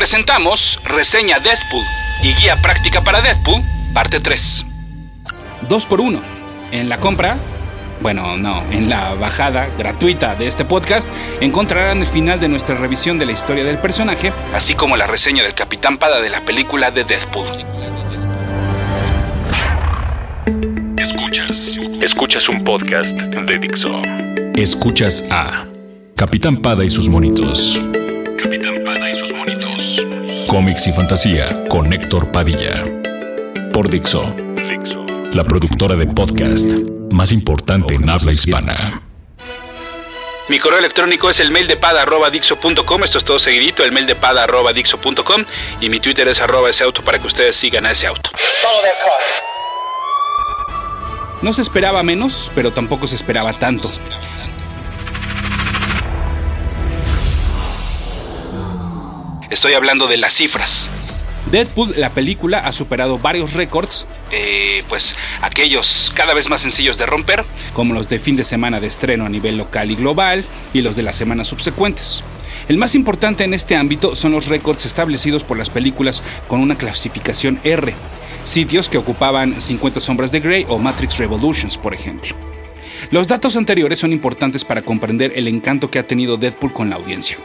presentamos Reseña Deadpool y Guía Práctica para Deadpool, parte 3. 2 por 1 En la compra, bueno, no, en la bajada gratuita de este podcast, encontrarán el final de nuestra revisión de la historia del personaje, así como la reseña del Capitán Pada de la película de Deadpool. Escuchas. Escuchas un podcast de Dixo. Escuchas a Capitán Pada y sus monitos. Capitán Cómics y fantasía con Héctor Padilla. Por Dixo. La productora de podcast más importante en habla hispana. Mi correo electrónico es el mail de pada.dixo.com. Esto es todo seguidito, el mail de pada.dixo.com. Y mi Twitter es arroba ese auto para que ustedes sigan a ese auto. No se esperaba menos, pero tampoco se esperaba tanto. Estoy hablando de las cifras. Deadpool, la película, ha superado varios récords, eh, pues aquellos cada vez más sencillos de romper, como los de fin de semana de estreno a nivel local y global, y los de las semanas subsecuentes. El más importante en este ámbito son los récords establecidos por las películas con una clasificación R, sitios que ocupaban 50 sombras de Grey o Matrix Revolutions, por ejemplo. Los datos anteriores son importantes para comprender el encanto que ha tenido Deadpool con la audiencia.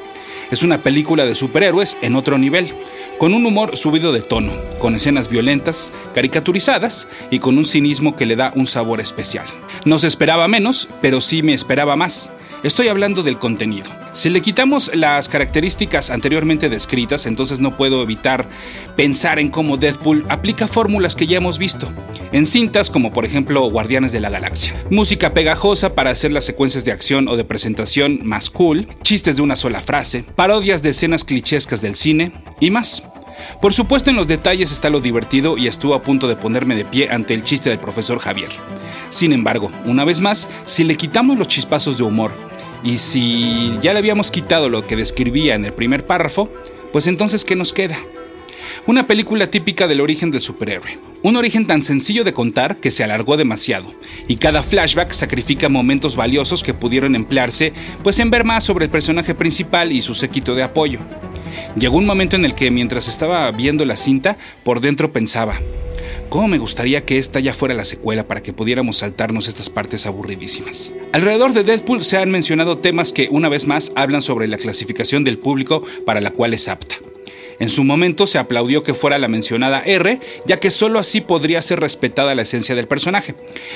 Es una película de superhéroes en otro nivel, con un humor subido de tono, con escenas violentas, caricaturizadas y con un cinismo que le da un sabor especial. No se esperaba menos, pero sí me esperaba más. Estoy hablando del contenido. Si le quitamos las características anteriormente descritas, entonces no puedo evitar pensar en cómo Deadpool aplica fórmulas que ya hemos visto, en cintas como por ejemplo Guardianes de la Galaxia. Música pegajosa para hacer las secuencias de acción o de presentación más cool, chistes de una sola frase, parodias de escenas clichéscas del cine y más. Por supuesto en los detalles está lo divertido y estuvo a punto de ponerme de pie ante el chiste del profesor Javier. Sin embargo, una vez más, si le quitamos los chispazos de humor, y si ya le habíamos quitado lo que describía en el primer párrafo, pues entonces ¿qué nos queda? Una película típica del origen del superhéroe. Un origen tan sencillo de contar que se alargó demasiado, y cada flashback sacrifica momentos valiosos que pudieron emplearse pues en ver más sobre el personaje principal y su séquito de apoyo. Llegó un momento en el que mientras estaba viendo la cinta, por dentro pensaba, ¿Cómo me gustaría que esta ya fuera la secuela para que pudiéramos saltarnos estas partes aburridísimas? Alrededor de Deadpool se han mencionado temas que una vez más hablan sobre la clasificación del público para la cual es apta. En su momento se aplaudió que fuera la mencionada R, ya que sólo así podría ser respetada la esencia del personaje.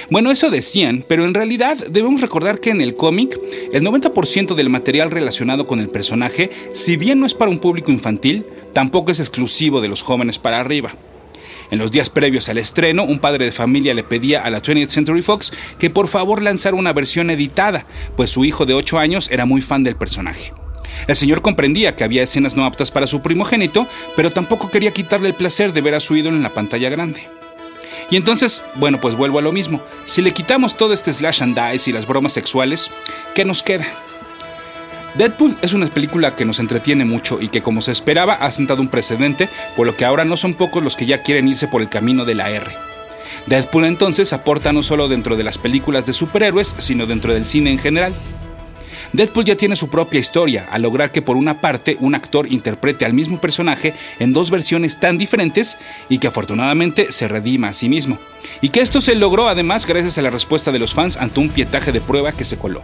Bueno, eso decían, pero en realidad debemos recordar que en el cómic, el 90% del material relacionado con el personaje, si bien no es para un público infantil, tampoco es exclusivo de los jóvenes para arriba. En los días previos al estreno, un padre de familia le pedía a la 20th Century Fox que por favor lanzara una versión editada, pues su hijo de 8 años era muy fan del personaje. El señor comprendía que había escenas no aptas para su primogénito, pero tampoco quería quitarle el placer de ver a su ídolo en la pantalla grande. Y entonces, bueno, pues vuelvo a lo mismo. Si le quitamos todo este slash and dice y las bromas sexuales, ¿qué nos queda? Deadpool es una película que nos entretiene mucho y que como se esperaba ha sentado un precedente, por lo que ahora no son pocos los que ya quieren irse por el camino de la R. Deadpool entonces aporta no solo dentro de las películas de superhéroes, sino dentro del cine en general. Deadpool ya tiene su propia historia, al lograr que por una parte un actor interprete al mismo personaje en dos versiones tan diferentes y que afortunadamente se redima a sí mismo. Y que esto se logró además gracias a la respuesta de los fans ante un pietaje de prueba que se coló.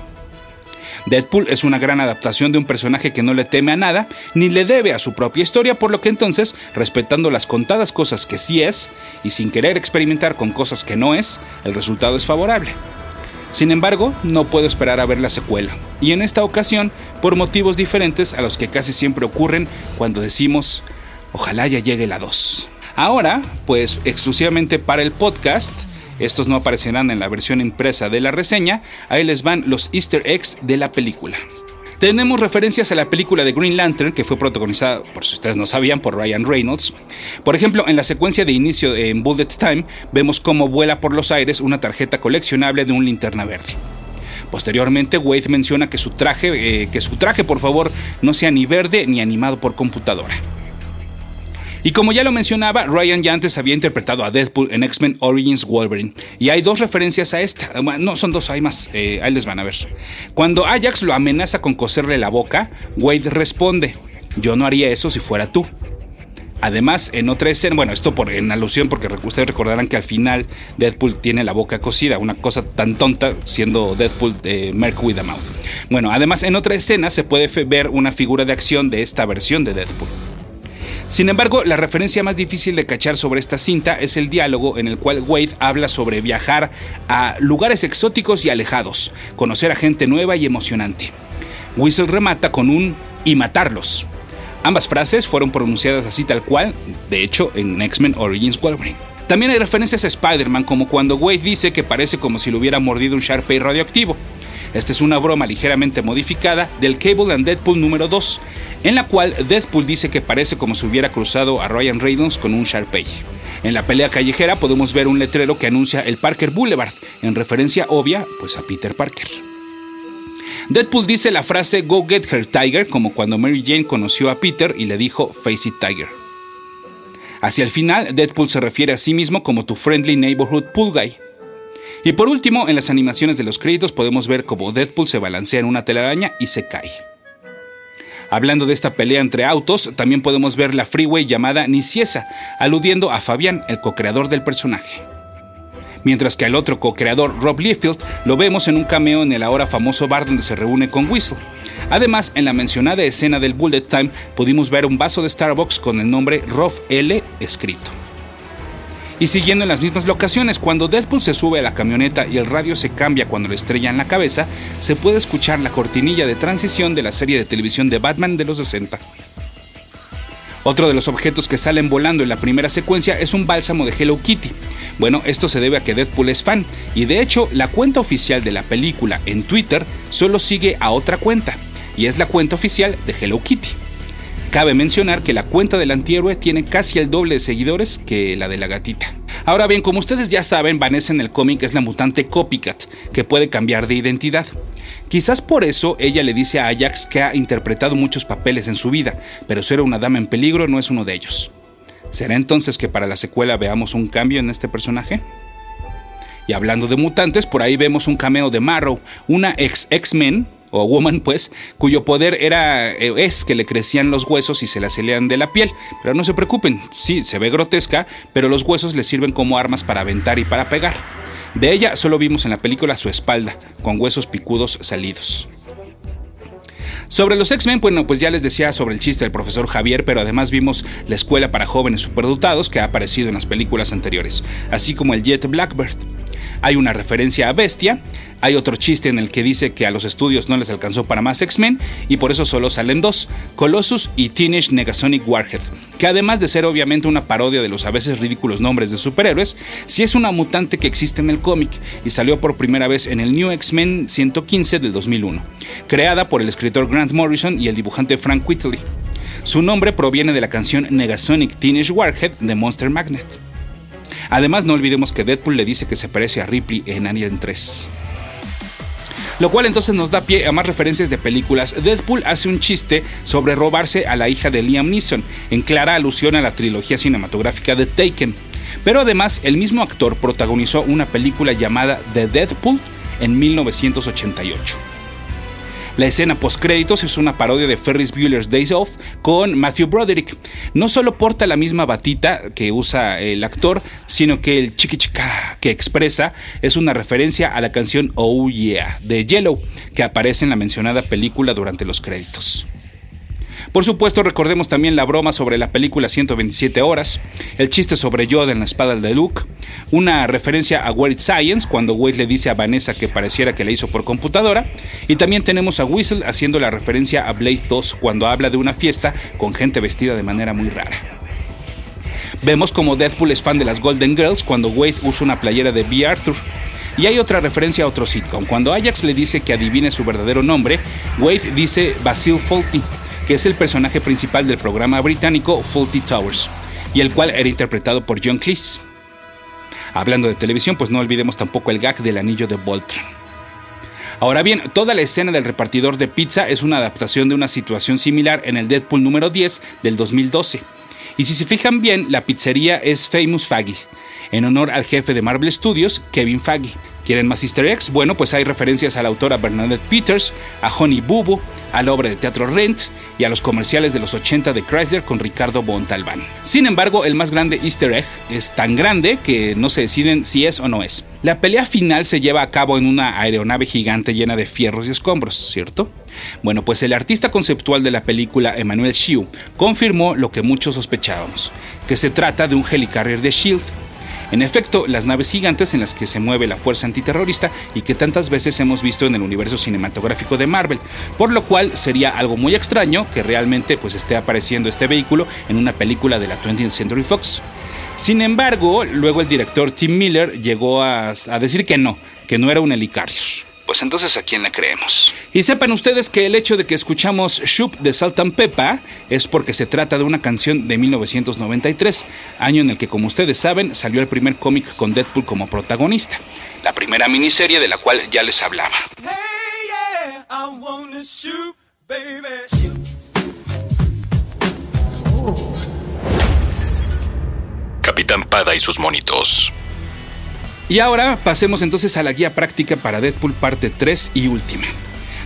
Deadpool es una gran adaptación de un personaje que no le teme a nada, ni le debe a su propia historia, por lo que entonces, respetando las contadas cosas que sí es, y sin querer experimentar con cosas que no es, el resultado es favorable. Sin embargo, no puedo esperar a ver la secuela, y en esta ocasión, por motivos diferentes a los que casi siempre ocurren cuando decimos, ojalá ya llegue la 2. Ahora, pues exclusivamente para el podcast, estos no aparecerán en la versión impresa de la reseña, ahí les van los easter eggs de la película. Tenemos referencias a la película de Green Lantern, que fue protagonizada, por si ustedes no sabían, por Ryan Reynolds. Por ejemplo, en la secuencia de inicio en Bullet Time, vemos cómo vuela por los aires una tarjeta coleccionable de un linterna verde. Posteriormente, Wade menciona que su traje, eh, que su traje, por favor, no sea ni verde ni animado por computadora. Y como ya lo mencionaba, Ryan ya antes había interpretado a Deadpool en X-Men Origins Wolverine. Y hay dos referencias a esta. No, son dos, hay más. Eh, ahí les van a ver. Cuando Ajax lo amenaza con coserle la boca, Wade responde. Yo no haría eso si fuera tú. Además, en otra escena, bueno, esto por, en alusión, porque ustedes recordarán que al final Deadpool tiene la boca cosida, una cosa tan tonta siendo Deadpool de Merc with a Mouth. Bueno, además, en otra escena se puede ver una figura de acción de esta versión de Deadpool. Sin embargo, la referencia más difícil de cachar sobre esta cinta es el diálogo en el cual Wade habla sobre viajar a lugares exóticos y alejados, conocer a gente nueva y emocionante. Whistle remata con un y matarlos. Ambas frases fueron pronunciadas así tal cual, de hecho, en X-Men Origins Wolverine. También hay referencias a Spider-Man, como cuando Wade dice que parece como si lo hubiera mordido un Sharpay radioactivo. Esta es una broma ligeramente modificada del Cable and Deadpool número 2, en la cual Deadpool dice que parece como si hubiera cruzado a Ryan Reynolds con un Sharpay. En la pelea callejera podemos ver un letrero que anuncia el Parker Boulevard, en referencia obvia pues a Peter Parker. Deadpool dice la frase Go Get Her Tiger como cuando Mary Jane conoció a Peter y le dijo Face It Tiger. Hacia el final, Deadpool se refiere a sí mismo como tu friendly neighborhood pool guy. Y por último, en las animaciones de los créditos podemos ver cómo Deadpool se balancea en una telaraña y se cae. Hablando de esta pelea entre autos, también podemos ver la freeway llamada Niciesa, aludiendo a Fabián, el co-creador del personaje mientras que al otro co-creador, Rob Liefeld, lo vemos en un cameo en el ahora famoso bar donde se reúne con Whistle. Además, en la mencionada escena del Bullet Time pudimos ver un vaso de Starbucks con el nombre Rob L escrito. Y siguiendo en las mismas locaciones, cuando Deadpool se sube a la camioneta y el radio se cambia cuando le estrella en la cabeza, se puede escuchar la cortinilla de transición de la serie de televisión de Batman de los 60. Otro de los objetos que salen volando en la primera secuencia es un bálsamo de Hello Kitty. Bueno, esto se debe a que Deadpool es fan, y de hecho la cuenta oficial de la película en Twitter solo sigue a otra cuenta, y es la cuenta oficial de Hello Kitty. Cabe mencionar que la cuenta del antihéroe tiene casi el doble de seguidores que la de la gatita. Ahora bien, como ustedes ya saben, Vanessa en el cómic es la mutante Copycat, que puede cambiar de identidad. Quizás por eso ella le dice a Ajax que ha interpretado muchos papeles en su vida, pero ser una dama en peligro no es uno de ellos. ¿Será entonces que para la secuela veamos un cambio en este personaje? Y hablando de mutantes, por ahí vemos un cameo de Marrow, una ex X-Men, o woman pues, cuyo poder era eh, es que le crecían los huesos y se la salían de la piel. Pero no se preocupen, sí, se ve grotesca, pero los huesos le sirven como armas para aventar y para pegar. De ella solo vimos en la película su espalda, con huesos picudos salidos. Sobre los X-Men, bueno, pues ya les decía sobre el chiste del profesor Javier, pero además vimos la escuela para jóvenes superdotados que ha aparecido en las películas anteriores, así como el Jet Blackbird. Hay una referencia a Bestia, hay otro chiste en el que dice que a los estudios no les alcanzó para más X-Men y por eso solo salen dos, Colossus y Teenage Negasonic Warhead, que además de ser obviamente una parodia de los a veces ridículos nombres de superhéroes, sí es una mutante que existe en el cómic y salió por primera vez en el New X-Men 115 del 2001, creada por el escritor Grant Morrison y el dibujante Frank Whitley. Su nombre proviene de la canción Negasonic Teenage Warhead de Monster Magnet. Además, no olvidemos que Deadpool le dice que se parece a Ripley en Alien 3. Lo cual entonces nos da pie a más referencias de películas. Deadpool hace un chiste sobre robarse a la hija de Liam Neeson, en clara alusión a la trilogía cinematográfica de Taken. Pero además, el mismo actor protagonizó una película llamada The Deadpool en 1988. La escena post-créditos es una parodia de Ferris Bueller's Days Off con Matthew Broderick. No solo porta la misma batita que usa el actor, sino que el chiqui chica que expresa es una referencia a la canción Oh Yeah de Yellow, que aparece en la mencionada película durante los créditos. Por supuesto, recordemos también la broma sobre la película 127 horas, el chiste sobre Yoda en la espada de Luke, una referencia a Weird Science cuando Wade le dice a Vanessa que pareciera que la hizo por computadora, y también tenemos a Whistle haciendo la referencia a Blade 2 cuando habla de una fiesta con gente vestida de manera muy rara. Vemos como Deadpool es fan de las Golden Girls cuando Wade usa una playera de B. Arthur. Y hay otra referencia a otro sitcom. Cuando Ajax le dice que adivine su verdadero nombre, Wade dice Basil Fawlty, que es el personaje principal del programa británico Faulty Towers, y el cual era interpretado por John Cleese. Hablando de televisión, pues no olvidemos tampoco el gag del anillo de Voltron. Ahora bien, toda la escena del repartidor de pizza es una adaptación de una situación similar en el Deadpool número 10 del 2012. Y si se fijan bien, la pizzería es Famous Faggy. en honor al jefe de Marvel Studios, Kevin Feige. ¿Quieren más easter eggs? Bueno, pues hay referencias a la autora Bernadette Peters, a Honey Bubu, a la obra de teatro Rent y a los comerciales de los 80 de Chrysler con Ricardo Bontalbán. Sin embargo, el más grande easter egg es tan grande que no se deciden si es o no es. La pelea final se lleva a cabo en una aeronave gigante llena de fierros y escombros, ¿cierto? Bueno, pues el artista conceptual de la película, Emmanuel Shiu, confirmó lo que muchos sospechábamos, que se trata de un helicarrier de SHIELD en efecto, las naves gigantes en las que se mueve la fuerza antiterrorista y que tantas veces hemos visto en el universo cinematográfico de Marvel, por lo cual sería algo muy extraño que realmente pues esté apareciendo este vehículo en una película de la 20th Century Fox. Sin embargo, luego el director Tim Miller llegó a, a decir que no, que no era un helicarrier. Pues entonces, ¿a quién le creemos? Y sepan ustedes que el hecho de que escuchamos Shoop de Salt and Peppa es porque se trata de una canción de 1993, año en el que, como ustedes saben, salió el primer cómic con Deadpool como protagonista. La primera miniserie de la cual ya les hablaba. Capitán Pada y sus monitos. Y ahora pasemos entonces a la guía práctica para Deadpool parte 3 y última.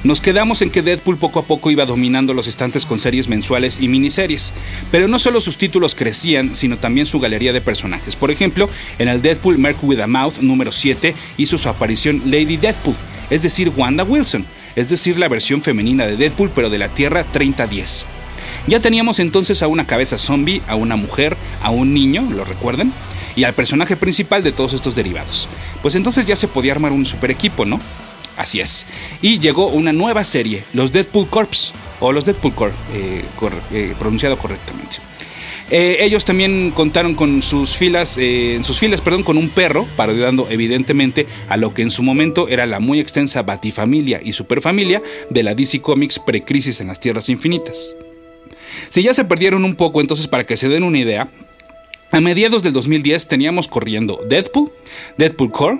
Nos quedamos en que Deadpool poco a poco iba dominando los estantes con series mensuales y miniseries, pero no solo sus títulos crecían, sino también su galería de personajes. Por ejemplo, en el Deadpool Merc with a Mouth número 7 hizo su aparición Lady Deadpool, es decir, Wanda Wilson, es decir, la versión femenina de Deadpool pero de la Tierra 3010. Ya teníamos entonces a una cabeza zombie, a una mujer, a un niño, ¿lo recuerdan? Y al personaje principal de todos estos derivados. Pues entonces ya se podía armar un super equipo, ¿no? Así es. Y llegó una nueva serie, los Deadpool Corps, o los Deadpool Corps, eh, eh, pronunciado correctamente. Eh, ellos también contaron con sus filas, en sus filas, perdón, con un perro, parodiando evidentemente a lo que en su momento era la muy extensa Batifamilia y Superfamilia de la DC Comics pre-crisis en las Tierras Infinitas. Si ya se perdieron un poco, entonces para que se den una idea, a mediados del 2010 teníamos corriendo Deadpool, Deadpool Core,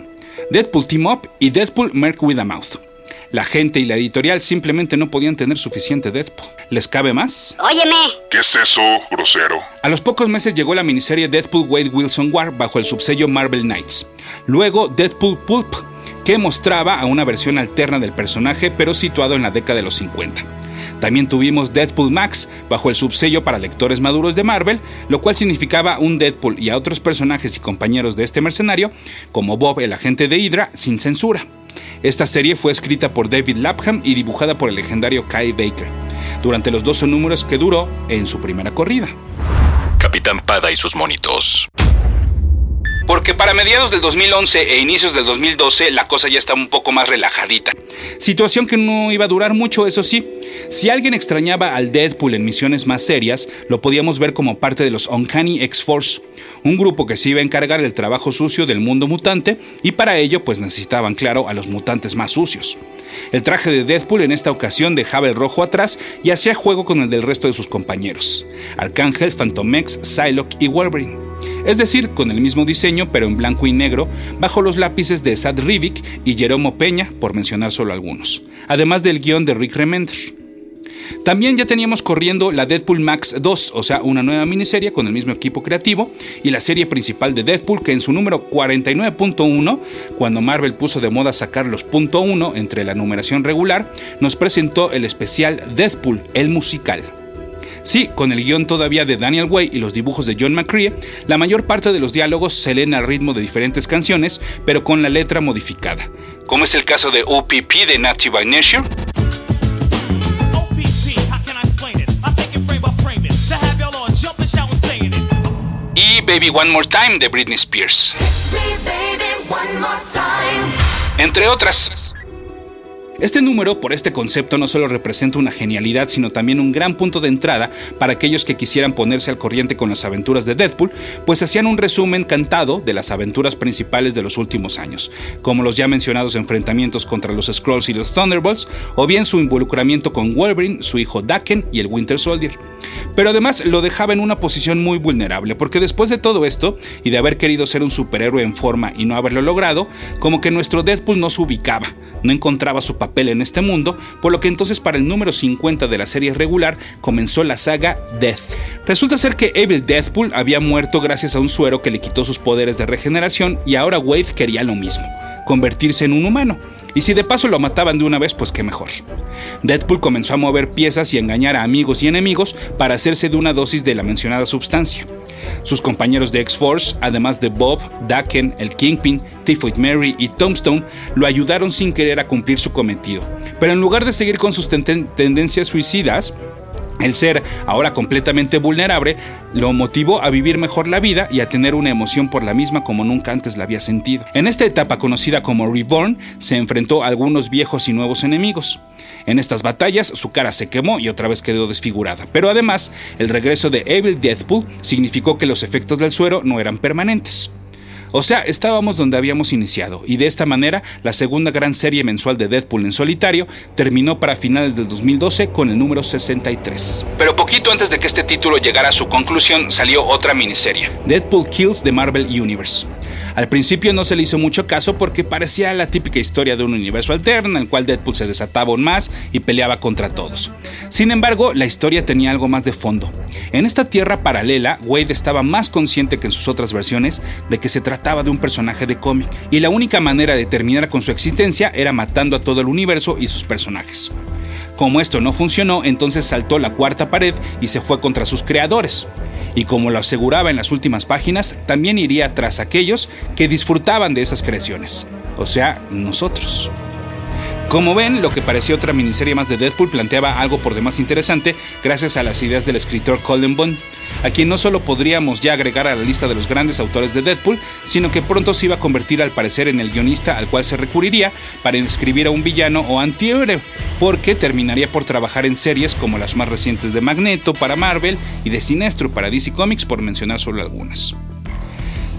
Deadpool Team Up y Deadpool Merc with a Mouth. La gente y la editorial simplemente no podían tener suficiente Deadpool. ¿Les cabe más? Óyeme. ¿Qué es eso, grosero? A los pocos meses llegó la miniserie Deadpool Wade Wilson War bajo el subsello Marvel Knights. Luego Deadpool Pulp, que mostraba a una versión alterna del personaje pero situado en la década de los 50. También tuvimos Deadpool Max bajo el subsello para lectores maduros de Marvel, lo cual significaba un Deadpool y a otros personajes y compañeros de este mercenario, como Bob el agente de Hydra, sin censura. Esta serie fue escrita por David Lapham y dibujada por el legendario Kai Baker, durante los 12 números que duró en su primera corrida. Capitán Pada y sus monitos. Porque para mediados del 2011 e inicios del 2012 la cosa ya estaba un poco más relajadita. Situación que no iba a durar mucho, eso sí. Si alguien extrañaba al Deadpool en misiones más serias, lo podíamos ver como parte de los Uncanny X-Force, un grupo que se iba a encargar del trabajo sucio del mundo mutante y para ello pues necesitaban claro a los mutantes más sucios. El traje de Deadpool en esta ocasión dejaba el rojo atrás y hacía juego con el del resto de sus compañeros, Arcángel, Phantomex, Psylocke y Wolverine es decir, con el mismo diseño pero en blanco y negro, bajo los lápices de Sad Rivik y Jeromo Peña, por mencionar solo algunos, además del guion de Rick Remender. También ya teníamos corriendo la Deadpool Max 2, o sea, una nueva miniserie con el mismo equipo creativo, y la serie principal de Deadpool, que en su número 49.1, cuando Marvel puso de moda sacar los .1 entre la numeración regular, nos presentó el especial Deadpool, el musical. Sí, con el guion todavía de Daniel Way y los dibujos de John McCrea, la mayor parte de los diálogos se leen al ritmo de diferentes canciones, pero con la letra modificada. Como es el caso de OPP de Native by Nature. Y Baby One More Time de Britney Spears. Entre otras. Este número, por este concepto, no solo representa una genialidad, sino también un gran punto de entrada para aquellos que quisieran ponerse al corriente con las aventuras de Deadpool, pues hacían un resumen cantado de las aventuras principales de los últimos años, como los ya mencionados enfrentamientos contra los Skrulls y los Thunderbolts, o bien su involucramiento con Wolverine, su hijo Daken y el Winter Soldier. Pero además lo dejaba en una posición muy vulnerable, porque después de todo esto, y de haber querido ser un superhéroe en forma y no haberlo logrado, como que nuestro Deadpool no se ubicaba, no encontraba su papel papel en este mundo, por lo que entonces para el número 50 de la serie regular comenzó la saga Death. Resulta ser que Evil Deathpool había muerto gracias a un suero que le quitó sus poderes de regeneración y ahora Wade quería lo mismo, convertirse en un humano. Y si de paso lo mataban de una vez, pues qué mejor. Deadpool comenzó a mover piezas y engañar a amigos y enemigos para hacerse de una dosis de la mencionada sustancia. Sus compañeros de X-Force, además de Bob, Daken, el Kingpin, Typhoid Mary y Tombstone, lo ayudaron sin querer a cumplir su cometido. Pero en lugar de seguir con sus tendencias suicidas, el ser, ahora completamente vulnerable, lo motivó a vivir mejor la vida y a tener una emoción por la misma como nunca antes la había sentido. En esta etapa conocida como Reborn, se enfrentó a algunos viejos y nuevos enemigos. En estas batallas su cara se quemó y otra vez quedó desfigurada, pero además el regreso de Evil Deathpool significó que los efectos del suero no eran permanentes. O sea, estábamos donde habíamos iniciado, y de esta manera la segunda gran serie mensual de Deadpool en solitario terminó para finales del 2012 con el número 63. Pero poquito antes de que este título llegara a su conclusión salió otra miniserie. Deadpool Kills the Marvel Universe. Al principio no se le hizo mucho caso porque parecía la típica historia de un universo alterno en el cual Deadpool se desataba aún más y peleaba contra todos. Sin embargo, la historia tenía algo más de fondo. En esta tierra paralela, Wade estaba más consciente que en sus otras versiones de que se trataba de un personaje de cómic, y la única manera de terminar con su existencia era matando a todo el universo y sus personajes. Como esto no funcionó, entonces saltó la cuarta pared y se fue contra sus creadores y como lo aseguraba en las últimas páginas, también iría tras aquellos que disfrutaban de esas creaciones, o sea, nosotros. Como ven, lo que parecía otra miniserie más de Deadpool planteaba algo por demás interesante gracias a las ideas del escritor Colin Bond, a quien no solo podríamos ya agregar a la lista de los grandes autores de Deadpool, sino que pronto se iba a convertir al parecer en el guionista al cual se recurriría para escribir a un villano o antihéroe, porque terminaría por trabajar en series como las más recientes de Magneto para Marvel y de Sinestro para DC Comics, por mencionar solo algunas.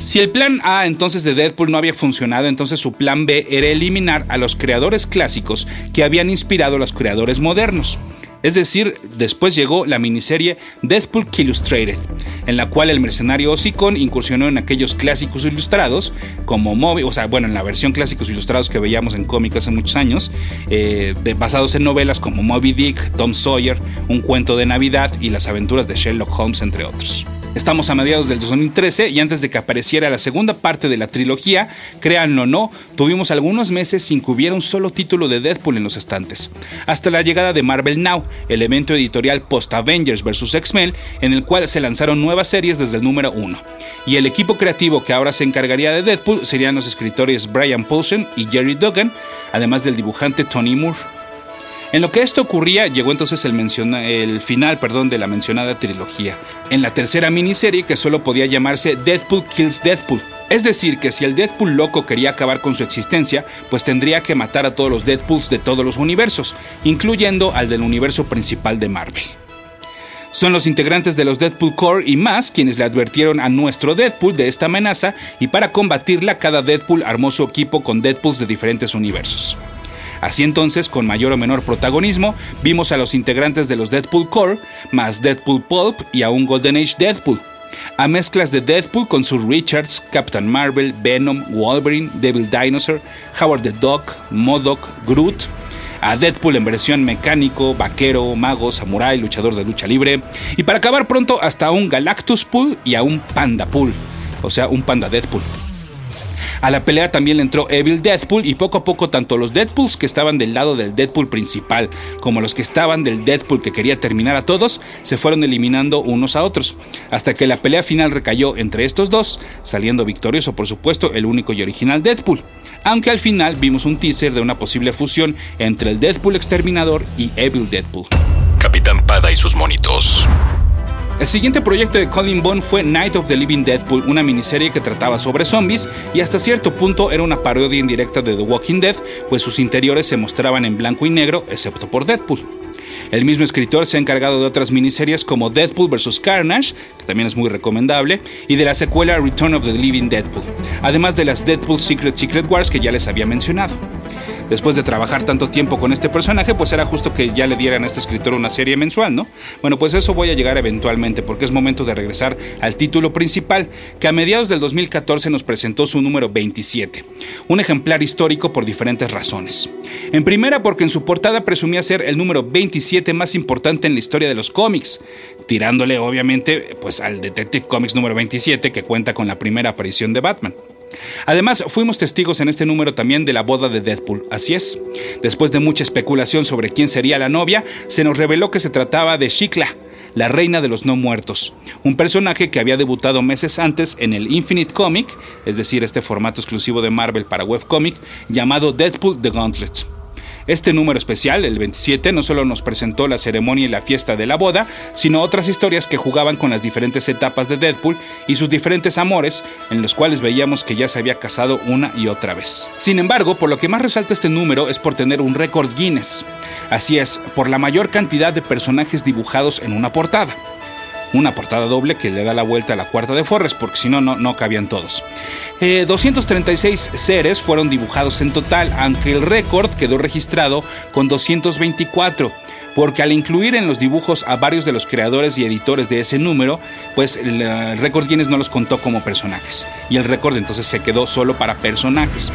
Si el plan A entonces de Deadpool no había funcionado, entonces su plan B era eliminar a los creadores clásicos que habían inspirado a los creadores modernos. Es decir, después llegó la miniserie Deadpool Illustrated, en la cual el mercenario Ossicon incursionó en aquellos clásicos ilustrados, como Moby, o sea, bueno, en la versión clásicos ilustrados que veíamos en cómics hace muchos años, eh, basados en novelas como Moby Dick, Tom Sawyer, Un cuento de Navidad y las aventuras de Sherlock Holmes, entre otros. Estamos a mediados del 2013 y antes de que apareciera la segunda parte de la trilogía, créanlo o no, tuvimos algunos meses sin que hubiera un solo título de Deadpool en los estantes, hasta la llegada de Marvel Now, el evento editorial post-Avengers vs. X-Men, en el cual se lanzaron nuevas series desde el número 1. Y el equipo creativo que ahora se encargaría de Deadpool serían los escritores Brian Poulsen y Jerry Duggan, además del dibujante Tony Moore. En lo que esto ocurría, llegó entonces el, final perdón, de la mencionada trilogía, en la tercera miniserie que solo podía llamarse Deadpool Kills Deadpool. Es decir, que si el Deadpool loco quería acabar con su existencia, pues tendría que matar a todos los Deadpools de todos los universos, incluyendo al del universo principal de Marvel. Son los integrantes de los Deadpool Core y más quienes le advirtieron a nuestro Deadpool de esta amenaza y para combatirla cada Deadpool armó su equipo con Deadpools de diferentes universos. Así entonces, con mayor o menor protagonismo, vimos a los integrantes de los Deadpool Core, más Deadpool Pulp y a un Golden Age Deadpool. A mezclas de Deadpool con sus Richards, Captain Marvel, Venom, Wolverine, Devil Dinosaur, Howard the Duck, Modoc, Groot, a Deadpool en versión mecánico, vaquero, mago, samurai, luchador de lucha libre, y para acabar pronto hasta un Galactus Pool y a un Panda Pool, o sea, un Panda Deadpool. A la pelea también le entró Evil Deadpool y poco a poco tanto los Deadpools que estaban del lado del Deadpool principal como los que estaban del Deadpool que quería terminar a todos se fueron eliminando unos a otros, hasta que la pelea final recayó entre estos dos, saliendo victorioso por supuesto el único y original Deadpool, aunque al final vimos un teaser de una posible fusión entre el Deadpool exterminador y Evil Deadpool. Capitán Pada y sus monitos. El siguiente proyecto de Colin Bond fue Night of the Living Deadpool, una miniserie que trataba sobre zombies y hasta cierto punto era una parodia indirecta de The Walking Dead, pues sus interiores se mostraban en blanco y negro, excepto por Deadpool. El mismo escritor se ha encargado de otras miniseries como Deadpool vs. Carnage, que también es muy recomendable, y de la secuela Return of the Living Deadpool, además de las Deadpool Secret Secret Wars que ya les había mencionado. Después de trabajar tanto tiempo con este personaje, pues era justo que ya le dieran a este escritor una serie mensual, ¿no? Bueno, pues eso voy a llegar eventualmente, porque es momento de regresar al título principal, que a mediados del 2014 nos presentó su número 27, un ejemplar histórico por diferentes razones. En primera, porque en su portada presumía ser el número 27 más importante en la historia de los cómics, tirándole obviamente pues al Detective Comics número 27 que cuenta con la primera aparición de Batman. Además, fuimos testigos en este número también de la boda de Deadpool, así es. Después de mucha especulación sobre quién sería la novia, se nos reveló que se trataba de Shikla, la reina de los no muertos, un personaje que había debutado meses antes en el Infinite Comic, es decir, este formato exclusivo de Marvel para webcomic, llamado Deadpool The Gauntlet. Este número especial, el 27, no solo nos presentó la ceremonia y la fiesta de la boda, sino otras historias que jugaban con las diferentes etapas de Deadpool y sus diferentes amores, en los cuales veíamos que ya se había casado una y otra vez. Sin embargo, por lo que más resalta este número es por tener un récord Guinness. Así es, por la mayor cantidad de personajes dibujados en una portada una portada doble que le da la vuelta a la cuarta de Forres, porque si no, no cabían todos. 236 eh, seres fueron dibujados en total, aunque el récord quedó registrado con 224 porque al incluir en los dibujos a varios de los creadores y editores de ese número, pues el, el récord Guinness no los contó como personajes y el récord entonces se quedó solo para personajes.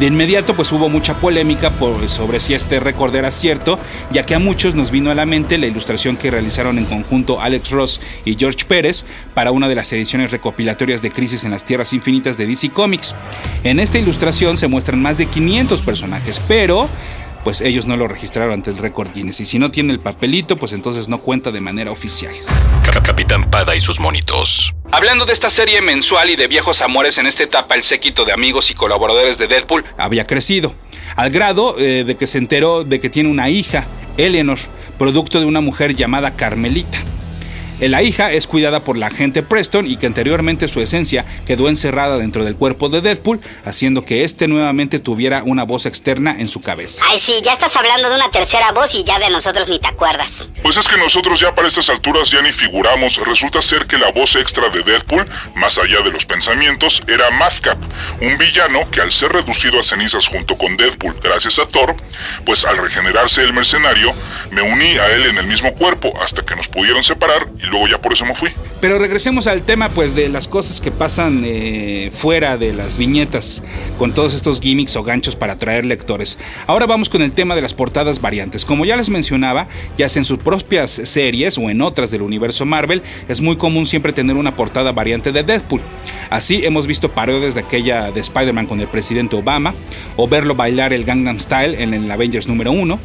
De inmediato pues hubo mucha polémica sobre si este récord era cierto, ya que a muchos nos vino a la mente la ilustración que realizaron en conjunto Alex Ross y George Pérez para una de las ediciones recopilatorias de Crisis en las Tierras Infinitas de DC Comics. En esta ilustración se muestran más de 500 personajes, pero pues ellos no lo registraron ante el récord Guinness. Y si no tiene el papelito, pues entonces no cuenta de manera oficial. Capitán Pada y sus monitos. Hablando de esta serie mensual y de viejos amores, en esta etapa el séquito de amigos y colaboradores de Deadpool había crecido, al grado eh, de que se enteró de que tiene una hija, Eleanor, producto de una mujer llamada Carmelita. La hija es cuidada por la agente Preston y que anteriormente su esencia quedó encerrada dentro del cuerpo de Deadpool, haciendo que éste nuevamente tuviera una voz externa en su cabeza. Ay, sí, ya estás hablando de una tercera voz y ya de nosotros ni te acuerdas. Pues es que nosotros ya para estas alturas ya ni figuramos. Resulta ser que la voz extra de Deadpool, más allá de los pensamientos, era Madcap, un villano que al ser reducido a cenizas junto con Deadpool gracias a Thor, pues al regenerarse el mercenario, me uní a él en el mismo cuerpo hasta que nos pudieron separar y luego ya por eso me fui. Pero regresemos al tema pues de las cosas que pasan eh, fuera de las viñetas con todos estos gimmicks o ganchos para atraer lectores. Ahora vamos con el tema de las portadas variantes. Como ya les mencionaba, ya sea en sus propias series o en otras del universo Marvel, es muy común siempre tener una portada variante de Deadpool. Así hemos visto parodias de aquella de Spider-Man con el presidente Obama, o verlo bailar el Gangnam Style en el Avengers número 1,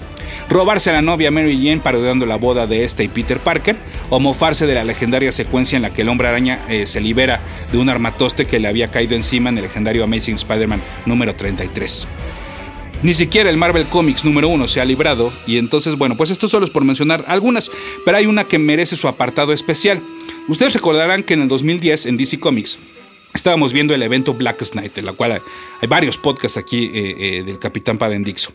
robarse a la novia Mary Jane parodiando la boda de este y Peter Parker, o mofarse de la legendaria secuencia en la que el hombre araña eh, se libera de un armatoste que le había caído encima en el legendario Amazing Spider-Man número 33. Ni siquiera el Marvel Comics número 1 se ha librado, y entonces, bueno, pues esto solo es por mencionar algunas, pero hay una que merece su apartado especial. Ustedes recordarán que en el 2010 en DC Comics estábamos viendo el evento Black Knight, en la cual hay varios podcasts aquí eh, eh, del Capitán Padendixo.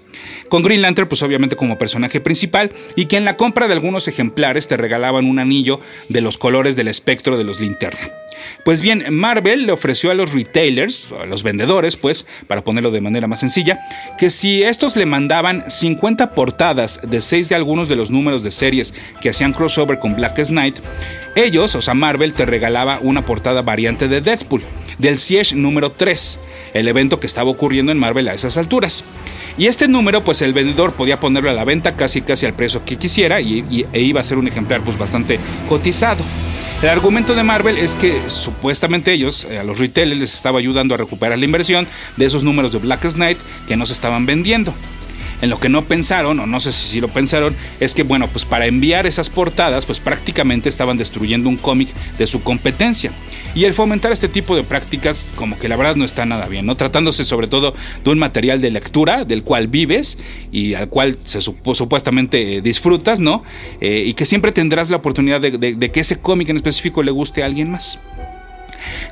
Con Green Lantern, pues obviamente como personaje principal, y que en la compra de algunos ejemplares te regalaban un anillo de los colores del espectro de los linterna. Pues bien, Marvel le ofreció a los retailers, a los vendedores, pues, para ponerlo de manera más sencilla, que si estos le mandaban 50 portadas de 6 de algunos de los números de series que hacían crossover con Black Knight, ellos, o sea, Marvel, te regalaba una portada variante de Deadpool, del Siege número 3, el evento que estaba ocurriendo en Marvel a esas alturas. Y este número, pues el vendedor podía ponerlo a la venta casi casi al precio que quisiera y, e iba a ser un ejemplar pues bastante cotizado. El argumento de Marvel es que supuestamente ellos, eh, a los retailers, les estaba ayudando a recuperar la inversión de esos números de Black Knight que no se estaban vendiendo. En lo que no pensaron, o no sé si sí lo pensaron, es que, bueno, pues para enviar esas portadas, pues prácticamente estaban destruyendo un cómic de su competencia. Y el fomentar este tipo de prácticas, como que la verdad no está nada bien, ¿no? Tratándose sobre todo de un material de lectura del cual vives y al cual se supuestamente eh, disfrutas, ¿no? Eh, y que siempre tendrás la oportunidad de que ese cómic en específico le guste a alguien más.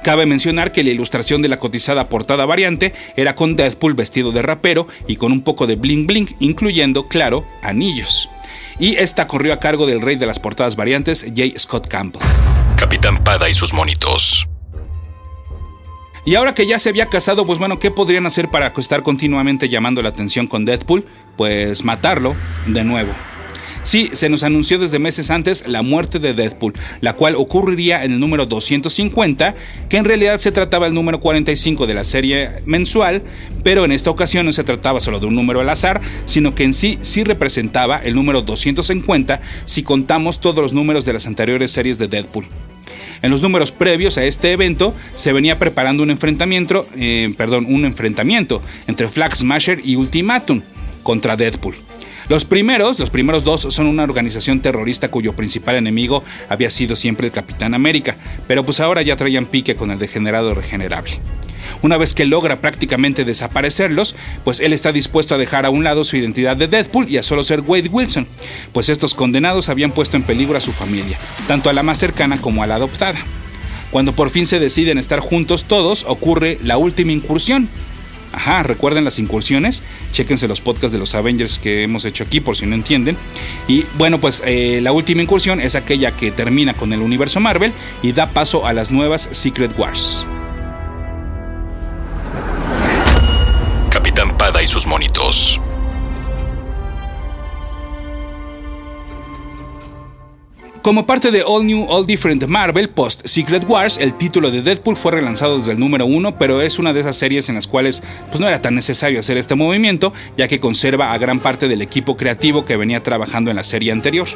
Cabe mencionar que la ilustración de la cotizada portada variante era con Deadpool vestido de rapero y con un poco de bling bling, incluyendo, claro, anillos. Y esta corrió a cargo del rey de las portadas variantes, J. Scott Campbell. Capitán Pada y sus monitos. Y ahora que ya se había casado, pues bueno, ¿qué podrían hacer para estar continuamente llamando la atención con Deadpool? Pues matarlo de nuevo. Sí, se nos anunció desde meses antes la muerte de Deadpool, la cual ocurriría en el número 250, que en realidad se trataba del número 45 de la serie mensual, pero en esta ocasión no se trataba solo de un número al azar, sino que en sí sí representaba el número 250 si contamos todos los números de las anteriores series de Deadpool. En los números previos a este evento se venía preparando un enfrentamiento, eh, perdón, un enfrentamiento entre Flag Smasher y Ultimatum contra Deadpool. Los primeros, los primeros dos son una organización terrorista cuyo principal enemigo había sido siempre el Capitán América, pero pues ahora ya traían pique con el degenerado regenerable. Una vez que logra prácticamente desaparecerlos, pues él está dispuesto a dejar a un lado su identidad de Deadpool y a solo ser Wade Wilson, pues estos condenados habían puesto en peligro a su familia, tanto a la más cercana como a la adoptada. Cuando por fin se deciden estar juntos todos, ocurre la última incursión, Ajá, recuerden las incursiones, chéquense los podcasts de los Avengers que hemos hecho aquí por si no entienden. Y bueno, pues eh, la última incursión es aquella que termina con el universo Marvel y da paso a las nuevas Secret Wars. Capitán Pada y sus monitos. Como parte de All New, All Different Marvel post Secret Wars, el título de Deadpool fue relanzado desde el número 1, pero es una de esas series en las cuales pues, no era tan necesario hacer este movimiento, ya que conserva a gran parte del equipo creativo que venía trabajando en la serie anterior.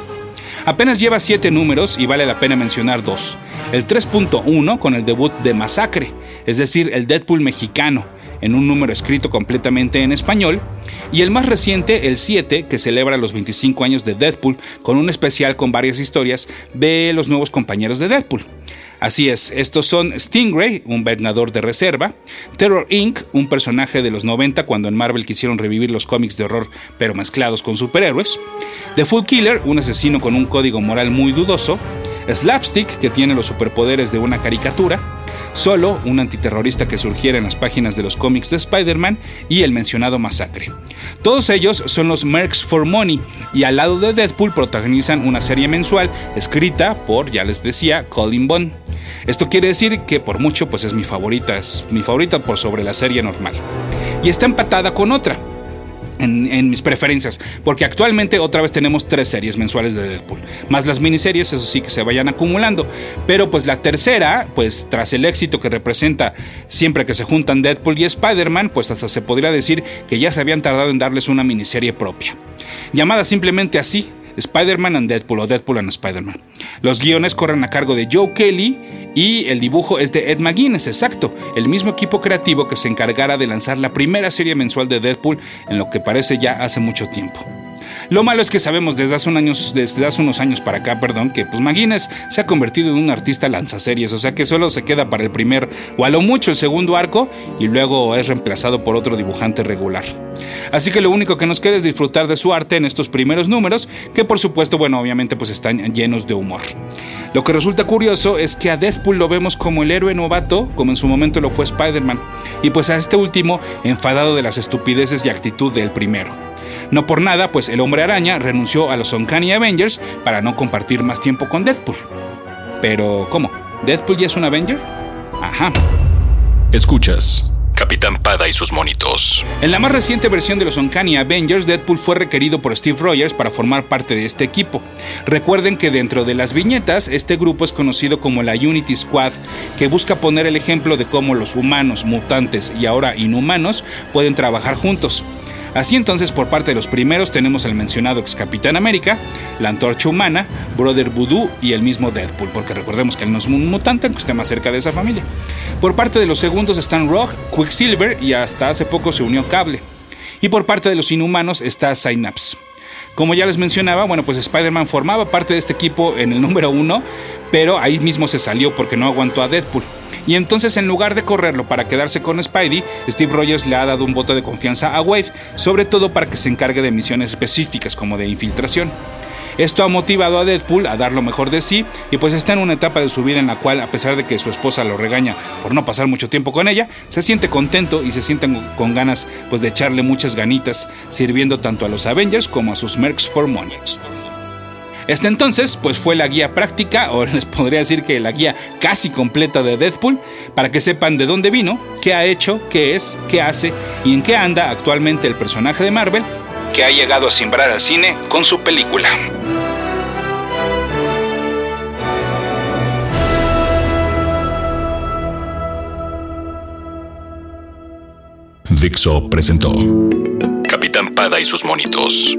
Apenas lleva 7 números y vale la pena mencionar dos. El 3.1 con el debut de Masacre, es decir, el Deadpool mexicano, en un número escrito completamente en español, y el más reciente, el 7, que celebra los 25 años de Deadpool, con un especial con varias historias de los nuevos compañeros de Deadpool. Así es, estos son Stingray, un vengador de reserva, Terror Inc., un personaje de los 90 cuando en Marvel quisieron revivir los cómics de horror pero mezclados con superhéroes, The Food Killer, un asesino con un código moral muy dudoso, Slapstick, que tiene los superpoderes de una caricatura, Solo, un antiterrorista que surgiera en las páginas de los cómics de Spider-Man y el mencionado Masacre. Todos ellos son los Mercs for Money y al lado de Deadpool protagonizan una serie mensual escrita por, ya les decía, Colin Bond. Esto quiere decir que por mucho pues es mi favorita, es mi favorita por sobre la serie normal. Y está empatada con otra, en, mis preferencias, porque actualmente otra vez tenemos tres series mensuales de Deadpool, más las miniseries, eso sí que se vayan acumulando, pero pues la tercera, pues tras el éxito que representa siempre que se juntan Deadpool y Spider-Man, pues hasta se podría decir que ya se habían tardado en darles una miniserie propia, llamada simplemente así, Spider-Man and Deadpool o Deadpool and Spider-Man. Los guiones corren a cargo de Joe Kelly y el dibujo es de Ed McGuinness, exacto, el mismo equipo creativo que se encargara de lanzar la primera serie mensual de Deadpool en lo que parece ya hace mucho tiempo. Lo malo es que sabemos desde hace, unos años para acá, perdón, que pues McGuinness se ha convertido en un artista lanzaseries, o sea que solo se queda para el primer o a lo mucho el segundo arco y luego es reemplazado por otro dibujante regular. Así que lo único que nos queda es disfrutar de su arte en estos primeros números, que por supuesto, bueno, obviamente pues están llenos de humor. Lo que resulta curioso es que a Deadpool lo vemos como el héroe novato, como en su momento lo fue Spider-Man, y pues a este último enfadado de las estupideces y actitud del primero. No por nada, pues el hombre araña renunció a los Uncanny Avengers para no compartir más tiempo con Deadpool. Pero, ¿cómo? ¿Deadpool ya es un Avenger? Ajá. Escuchas. Capitán Pada y sus monitos. En la más reciente versión de los Uncanny Avengers, Deadpool fue requerido por Steve Rogers para formar parte de este equipo. Recuerden que dentro de las viñetas, este grupo es conocido como la Unity Squad, que busca poner el ejemplo de cómo los humanos, mutantes y ahora inhumanos pueden trabajar juntos. Así entonces, por parte de los primeros tenemos al mencionado ex Capitán América, la Antorcha Humana, Brother Voodoo y el mismo Deadpool, porque recordemos que él no es un mutante, aunque esté más cerca de esa familia. Por parte de los segundos están Rogue, Quicksilver y hasta hace poco se unió Cable. Y por parte de los inhumanos está Synapse. Como ya les mencionaba, bueno, pues Spider-Man formaba parte de este equipo en el número uno, pero ahí mismo se salió porque no aguantó a Deadpool. Y entonces en lugar de correrlo para quedarse con Spidey, Steve Rogers le ha dado un voto de confianza a Wade, sobre todo para que se encargue de misiones específicas como de infiltración. Esto ha motivado a Deadpool a dar lo mejor de sí y pues está en una etapa de su vida en la cual, a pesar de que su esposa lo regaña por no pasar mucho tiempo con ella, se siente contento y se siente con ganas pues de echarle muchas ganitas, sirviendo tanto a los Avengers como a sus Mercs for Money. Este entonces, pues fue la guía práctica, o les podría decir que la guía casi completa de Deadpool, para que sepan de dónde vino, qué ha hecho, qué es, qué hace y en qué anda actualmente el personaje de Marvel que ha llegado a simbrar al cine con su película. Dixo presentó Capitán Pada y sus monitos.